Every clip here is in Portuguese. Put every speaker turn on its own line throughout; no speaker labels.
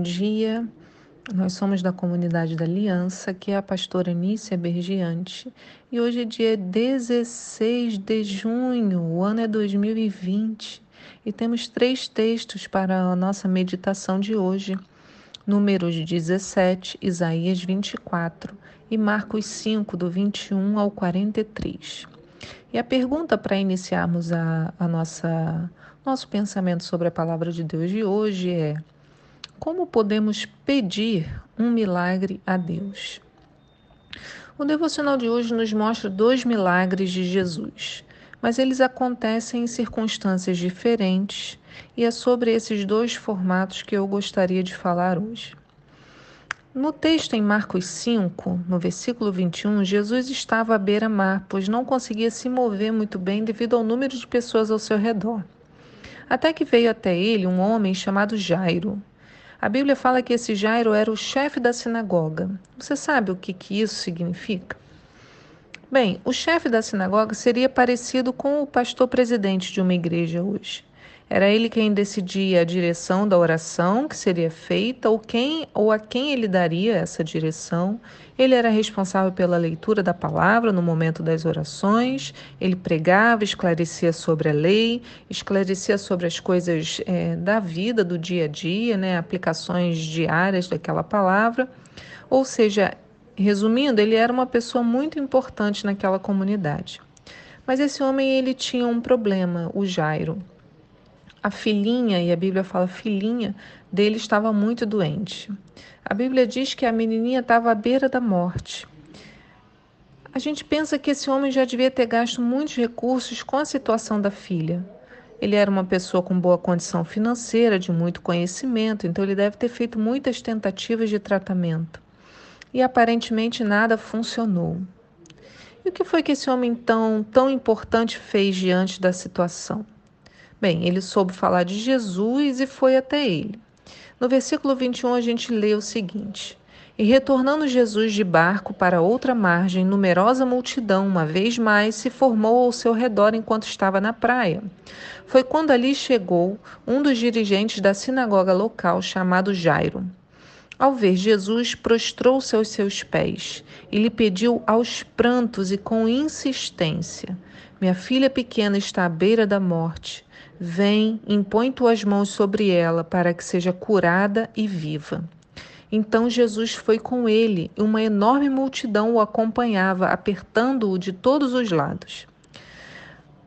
bom dia. Nós somos da comunidade da Aliança, que é a pastora Nícia Bergiante, e hoje é dia 16 de junho, o ano é 2020, e temos três textos para a nossa meditação de hoje. Números 17, Isaías 24 e Marcos 5, do 21 ao 43. E a pergunta para iniciarmos a, a nossa nosso pensamento sobre a palavra de Deus de hoje é: como podemos pedir um milagre a Deus? O devocional de hoje nos mostra dois milagres de Jesus, mas eles acontecem em circunstâncias diferentes e é sobre esses dois formatos que eu gostaria de falar hoje. No texto em Marcos 5, no versículo 21, Jesus estava à beira-mar, pois não conseguia se mover muito bem devido ao número de pessoas ao seu redor. Até que veio até ele um homem chamado Jairo. A Bíblia fala que esse Jairo era o chefe da sinagoga. Você sabe o que, que isso significa? Bem, o chefe da sinagoga seria parecido com o pastor presidente de uma igreja hoje. Era ele quem decidia a direção da oração que seria feita ou quem ou a quem ele daria essa direção. Ele era responsável pela leitura da palavra no momento das orações. Ele pregava, esclarecia sobre a lei, esclarecia sobre as coisas é, da vida, do dia a dia, né, aplicações diárias daquela palavra. Ou seja, resumindo, ele era uma pessoa muito importante naquela comunidade. Mas esse homem ele tinha um problema, o Jairo a filhinha, e a Bíblia fala filhinha, dele estava muito doente. A Bíblia diz que a menininha estava à beira da morte. A gente pensa que esse homem já devia ter gasto muitos recursos com a situação da filha. Ele era uma pessoa com boa condição financeira, de muito conhecimento, então ele deve ter feito muitas tentativas de tratamento. E aparentemente nada funcionou. E o que foi que esse homem tão, tão importante fez diante da situação? Bem, ele soube falar de Jesus e foi até ele. No versículo 21, a gente lê o seguinte: E retornando Jesus de barco para outra margem, numerosa multidão, uma vez mais, se formou ao seu redor enquanto estava na praia. Foi quando ali chegou um dos dirigentes da sinagoga local, chamado Jairo. Ao ver Jesus, prostrou-se aos seus pés e lhe pediu aos prantos e com insistência: Minha filha pequena está à beira da morte. Vem, impõe tuas mãos sobre ela, para que seja curada e viva. Então Jesus foi com ele, e uma enorme multidão o acompanhava, apertando-o de todos os lados.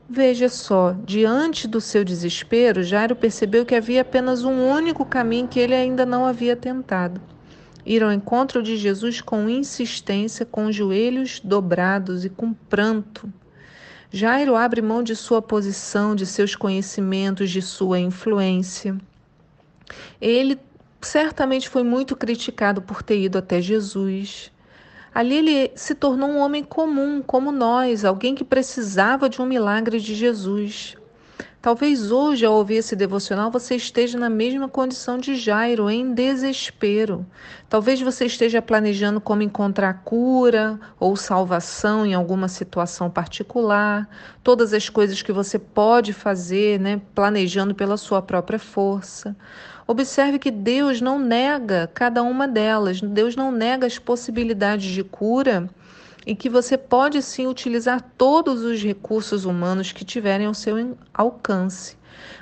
Veja só, diante do seu desespero, Jairo percebeu que havia apenas um único caminho que ele ainda não havia tentado. Ir ao encontro de Jesus com insistência, com joelhos dobrados e com pranto. Jairo abre mão de sua posição, de seus conhecimentos, de sua influência. Ele certamente foi muito criticado por ter ido até Jesus. Ali ele se tornou um homem comum, como nós, alguém que precisava de um milagre de Jesus. Talvez hoje, ao ouvir esse devocional, você esteja na mesma condição de Jairo, em desespero. Talvez você esteja planejando como encontrar cura ou salvação em alguma situação particular, todas as coisas que você pode fazer, né, planejando pela sua própria força. Observe que Deus não nega cada uma delas, Deus não nega as possibilidades de cura e que você pode sim utilizar todos os recursos humanos que tiverem ao seu alcance.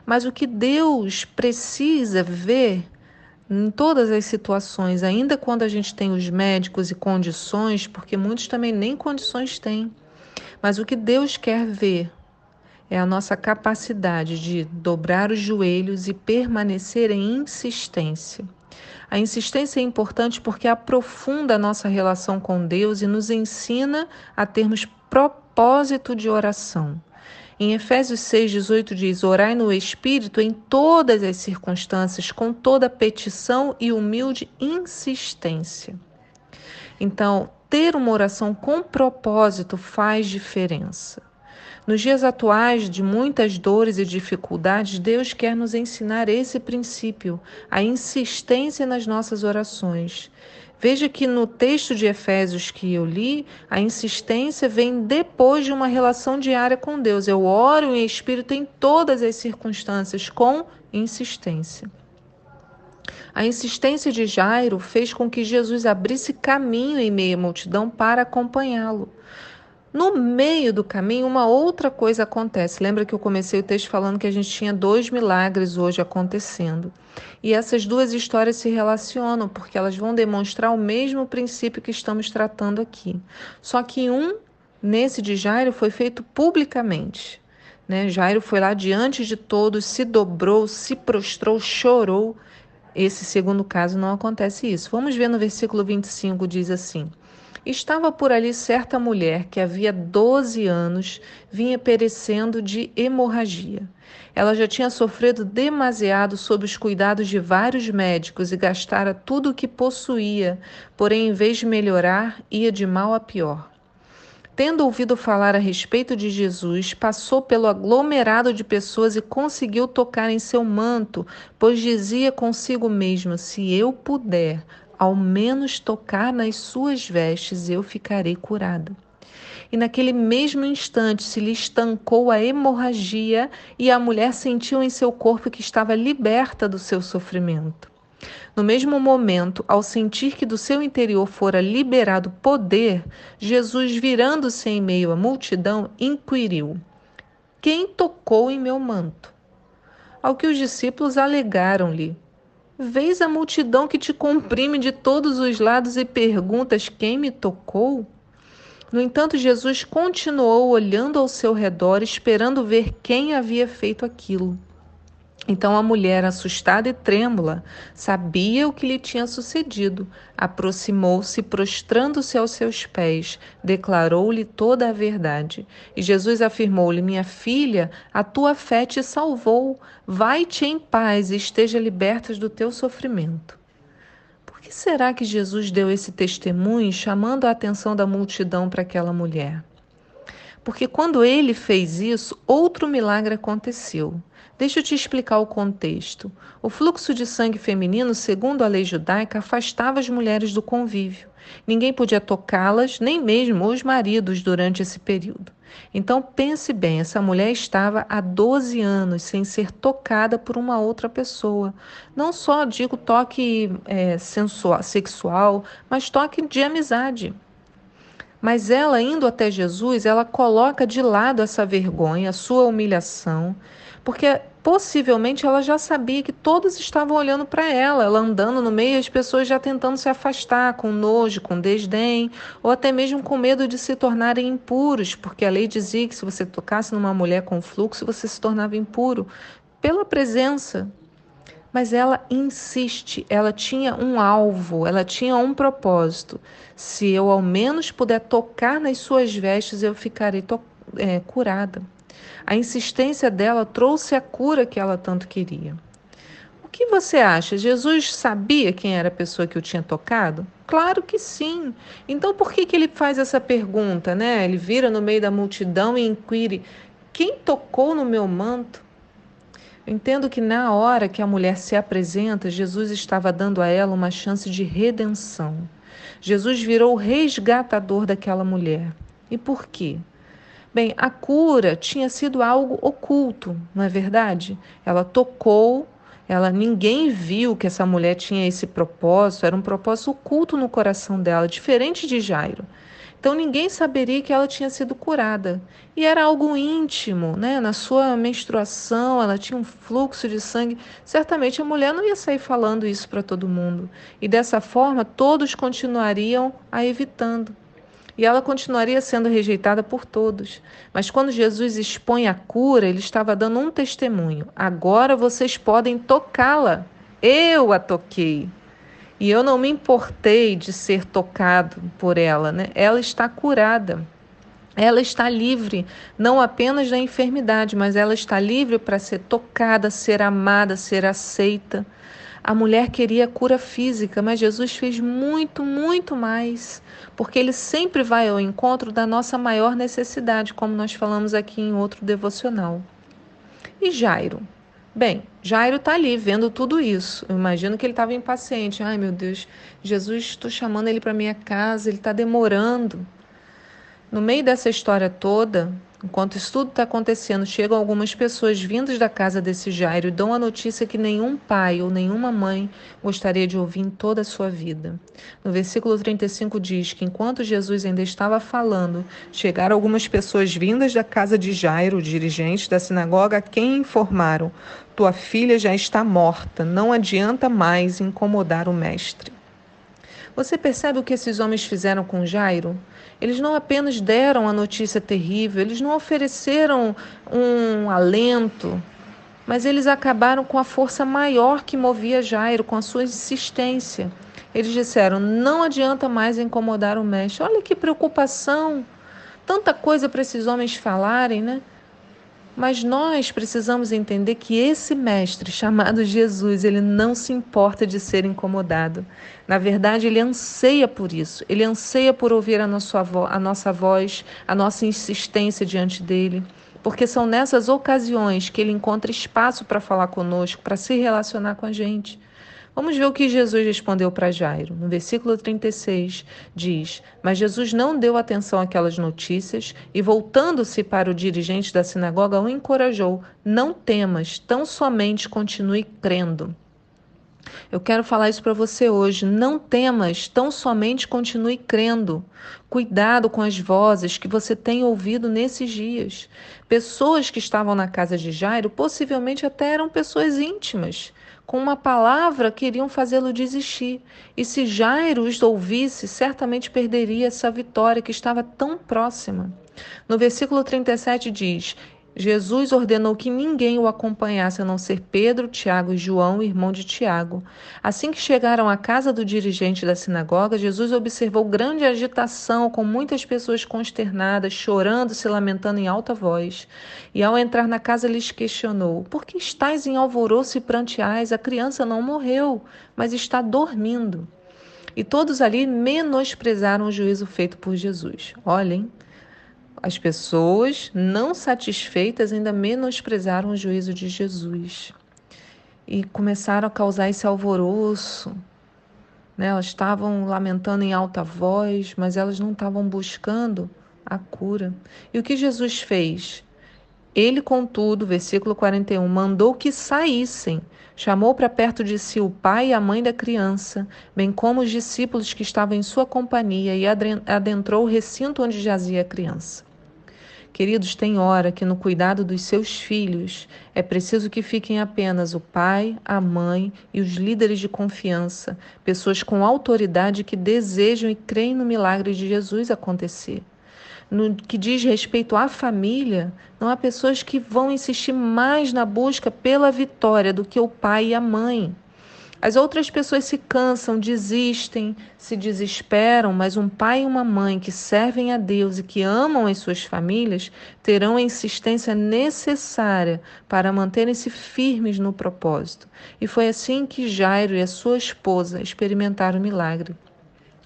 Mas o que Deus precisa ver em todas as situações, ainda quando a gente tem os médicos e condições, porque muitos também nem condições têm. Mas o que Deus quer ver é a nossa capacidade de dobrar os joelhos e permanecer em insistência. A insistência é importante porque aprofunda a nossa relação com Deus e nos ensina a termos propósito de oração. Em Efésios 6,18 diz: Orai no Espírito em todas as circunstâncias, com toda petição e humilde insistência. Então, ter uma oração com propósito faz diferença. Nos dias atuais de muitas dores e dificuldades, Deus quer nos ensinar esse princípio, a insistência nas nossas orações. Veja que no texto de Efésios que eu li, a insistência vem depois de uma relação diária com Deus. Eu oro em espírito em todas as circunstâncias, com insistência. A insistência de Jairo fez com que Jesus abrisse caminho em meio à multidão para acompanhá-lo. No meio do caminho, uma outra coisa acontece. Lembra que eu comecei o texto falando que a gente tinha dois milagres hoje acontecendo. E essas duas histórias se relacionam porque elas vão demonstrar o mesmo princípio que estamos tratando aqui. Só que um, nesse de Jairo, foi feito publicamente. Né? Jairo foi lá diante de todos, se dobrou, se prostrou, chorou. Esse segundo caso não acontece isso. Vamos ver no versículo 25, diz assim. Estava por ali certa mulher que havia 12 anos vinha perecendo de hemorragia. Ela já tinha sofrido demasiado sob os cuidados de vários médicos e gastara tudo o que possuía, porém, em vez de melhorar, ia de mal a pior. Tendo ouvido falar a respeito de Jesus, passou pelo aglomerado de pessoas e conseguiu tocar em seu manto, pois dizia consigo mesma: Se eu puder, ao menos tocar nas suas vestes, eu ficarei curada. E naquele mesmo instante se lhe estancou a hemorragia e a mulher sentiu em seu corpo que estava liberta do seu sofrimento. No mesmo momento, ao sentir que do seu interior fora liberado poder, Jesus, virando-se em meio à multidão, inquiriu: Quem tocou em meu manto? Ao que os discípulos alegaram-lhe: Vês a multidão que te comprime de todos os lados e perguntas: Quem me tocou? No entanto, Jesus continuou olhando ao seu redor, esperando ver quem havia feito aquilo. Então a mulher, assustada e trêmula, sabia o que lhe tinha sucedido. Aproximou-se, prostrando-se aos seus pés, declarou-lhe toda a verdade. E Jesus afirmou-lhe: Minha filha, a tua fé te salvou. Vai-te em paz e esteja liberta do teu sofrimento. Por que será que Jesus deu esse testemunho, chamando a atenção da multidão para aquela mulher? Porque quando ele fez isso, outro milagre aconteceu. Deixa eu te explicar o contexto. O fluxo de sangue feminino, segundo a lei judaica, afastava as mulheres do convívio. Ninguém podia tocá-las, nem mesmo os maridos, durante esse período. Então pense bem: essa mulher estava há 12 anos sem ser tocada por uma outra pessoa. Não só digo toque é, sensual, sexual, mas toque de amizade. Mas ela, indo até Jesus, ela coloca de lado essa vergonha, a sua humilhação, porque Possivelmente ela já sabia que todos estavam olhando para ela, ela andando no meio, as pessoas já tentando se afastar, com nojo, com desdém, ou até mesmo com medo de se tornarem impuros, porque a lei dizia que se você tocasse numa mulher com fluxo, você se tornava impuro pela presença. Mas ela insiste, ela tinha um alvo, ela tinha um propósito. Se eu ao menos puder tocar nas suas vestes, eu ficarei é, curada. A insistência dela trouxe a cura que ela tanto queria. O que você acha? Jesus sabia quem era a pessoa que o tinha tocado? Claro que sim. Então por que, que ele faz essa pergunta, né? Ele vira no meio da multidão e inquire: quem tocou no meu manto? Eu entendo que na hora que a mulher se apresenta, Jesus estava dando a ela uma chance de redenção. Jesus virou o resgatador daquela mulher. E por quê? Bem, a cura tinha sido algo oculto, não é verdade? Ela tocou, ela ninguém viu que essa mulher tinha esse propósito, era um propósito oculto no coração dela, diferente de Jairo. Então ninguém saberia que ela tinha sido curada. E era algo íntimo, né? Na sua menstruação, ela tinha um fluxo de sangue. Certamente a mulher não ia sair falando isso para todo mundo. E dessa forma, todos continuariam a evitando e ela continuaria sendo rejeitada por todos. Mas quando Jesus expõe a cura, ele estava dando um testemunho: agora vocês podem tocá-la. Eu a toquei. E eu não me importei de ser tocado por ela, né? Ela está curada. Ela está livre, não apenas da enfermidade, mas ela está livre para ser tocada, ser amada, ser aceita. A mulher queria cura física, mas Jesus fez muito, muito mais, porque ele sempre vai ao encontro da nossa maior necessidade, como nós falamos aqui em outro devocional. E Jairo? Bem, Jairo está ali vendo tudo isso. Eu imagino que ele estava impaciente. Ai, meu Deus, Jesus, estou chamando ele para minha casa, ele está demorando. No meio dessa história toda, Enquanto isso tudo está acontecendo, chegam algumas pessoas vindas da casa desse Jairo e dão a notícia que nenhum pai ou nenhuma mãe gostaria de ouvir em toda a sua vida. No versículo 35 diz que enquanto Jesus ainda estava falando, chegaram algumas pessoas vindas da casa de Jairo, dirigente da sinagoga, a quem informaram: Tua filha já está morta, não adianta mais incomodar o mestre. Você percebe o que esses homens fizeram com Jairo? Eles não apenas deram a notícia terrível, eles não ofereceram um alento, mas eles acabaram com a força maior que movia Jairo, com a sua insistência. Eles disseram: não adianta mais incomodar o mestre. Olha que preocupação! Tanta coisa para esses homens falarem, né? Mas nós precisamos entender que esse mestre chamado Jesus, ele não se importa de ser incomodado. Na verdade, ele anseia por isso. Ele anseia por ouvir a nossa, a nossa voz, a nossa insistência diante dele. Porque são nessas ocasiões que ele encontra espaço para falar conosco, para se relacionar com a gente. Vamos ver o que Jesus respondeu para Jairo. No versículo 36 diz: Mas Jesus não deu atenção àquelas notícias e, voltando-se para o dirigente da sinagoga, o encorajou: Não temas, tão somente continue crendo. Eu quero falar isso para você hoje. Não temas, tão somente continue crendo. Cuidado com as vozes que você tem ouvido nesses dias. Pessoas que estavam na casa de Jairo possivelmente até eram pessoas íntimas com uma palavra queriam fazê-lo desistir. E se Jairo os ouvisse, certamente perderia essa vitória que estava tão próxima. No versículo 37 diz: Jesus ordenou que ninguém o acompanhasse a não ser Pedro, Tiago e João, irmão de Tiago. Assim que chegaram à casa do dirigente da sinagoga, Jesus observou grande agitação, com muitas pessoas consternadas, chorando, se lamentando em alta voz. E ao entrar na casa, lhes questionou: Por que estáis em alvoroço e pranteais? A criança não morreu, mas está dormindo. E todos ali menosprezaram o juízo feito por Jesus. Olhem. As pessoas não satisfeitas ainda menosprezaram o juízo de Jesus e começaram a causar esse alvoroço. Né? Elas estavam lamentando em alta voz, mas elas não estavam buscando a cura. E o que Jesus fez? Ele, contudo, versículo 41, mandou que saíssem, chamou para perto de si o pai e a mãe da criança, bem como os discípulos que estavam em sua companhia, e adentrou o recinto onde jazia a criança. Queridos, tem hora que no cuidado dos seus filhos é preciso que fiquem apenas o pai, a mãe e os líderes de confiança, pessoas com autoridade que desejam e creem no milagre de Jesus acontecer. No que diz respeito à família, não há pessoas que vão insistir mais na busca pela vitória do que o pai e a mãe. As outras pessoas se cansam, desistem, se desesperam, mas um pai e uma mãe que servem a Deus e que amam as suas famílias terão a insistência necessária para manterem-se firmes no propósito. E foi assim que Jairo e a sua esposa experimentaram o milagre.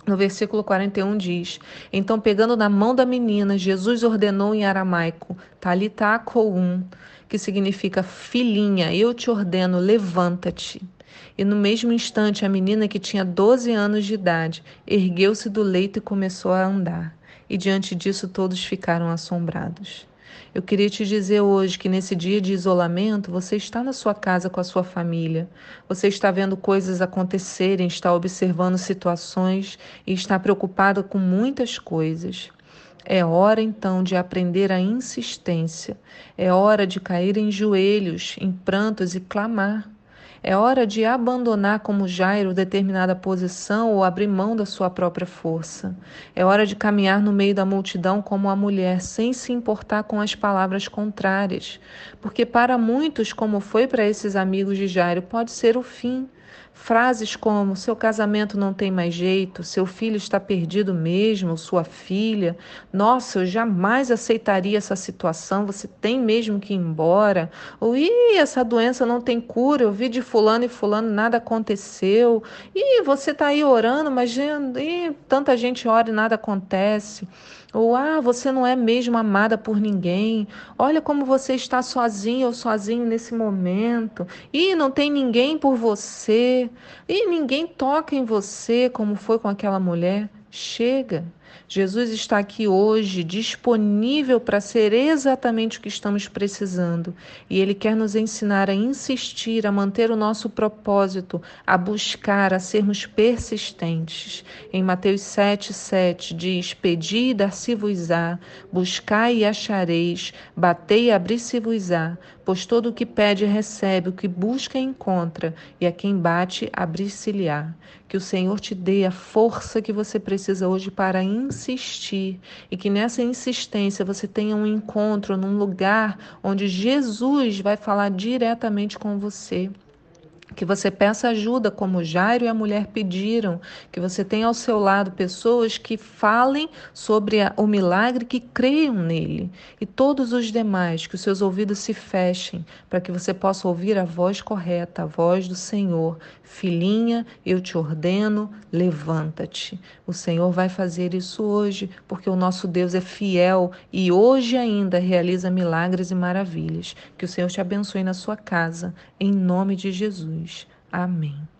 No versículo 41 diz: Então, pegando na mão da menina, Jesus ordenou em aramaico, Talita koum, que significa filhinha, eu te ordeno, levanta-te. E no mesmo instante, a menina, que tinha 12 anos de idade, ergueu-se do leito e começou a andar. E diante disso, todos ficaram assombrados. Eu queria te dizer hoje que nesse dia de isolamento, você está na sua casa com a sua família, você está vendo coisas acontecerem, está observando situações e está preocupado com muitas coisas. É hora então de aprender a insistência, é hora de cair em joelhos, em prantos e clamar. É hora de abandonar como Jairo determinada posição ou abrir mão da sua própria força. É hora de caminhar no meio da multidão como a mulher, sem se importar com as palavras contrárias. Porque para muitos, como foi para esses amigos de Jairo, pode ser o fim. Frases como seu casamento não tem mais jeito, seu filho está perdido mesmo, sua filha, nossa, eu jamais aceitaria essa situação, você tem mesmo que ir embora. Ou Ih, essa doença não tem cura, eu vi de fulano e fulano, nada aconteceu. E você está aí orando, mas ih, tanta gente ora e nada acontece. Ou, ah, você não é mesmo amada por ninguém. Olha como você está sozinha ou sozinho nesse momento. E não tem ninguém por você. E ninguém toca em você, como foi com aquela mulher. Chega. Jesus está aqui hoje, disponível para ser exatamente o que estamos precisando. E Ele quer nos ensinar a insistir, a manter o nosso propósito, a buscar, a sermos persistentes. Em Mateus 7, 7 diz: Pedi e dar-se-vos-á, buscai e achareis, batei e abrir-se-vos-á. Pois todo o que pede recebe, o que busca encontra, e a quem bate abrir-se-lhe-á. Que o Senhor te dê a força que você precisa hoje para insistir e que nessa insistência você tenha um encontro num lugar onde Jesus vai falar diretamente com você que você peça ajuda, como Jairo e a mulher pediram, que você tenha ao seu lado pessoas que falem sobre a, o milagre, que creiam nele, e todos os demais, que os seus ouvidos se fechem, para que você possa ouvir a voz correta, a voz do Senhor. Filhinha, eu te ordeno, levanta-te. O Senhor vai fazer isso hoje, porque o nosso Deus é fiel e hoje ainda realiza milagres e maravilhas. Que o Senhor te abençoe na sua casa, em nome de Jesus. Amém.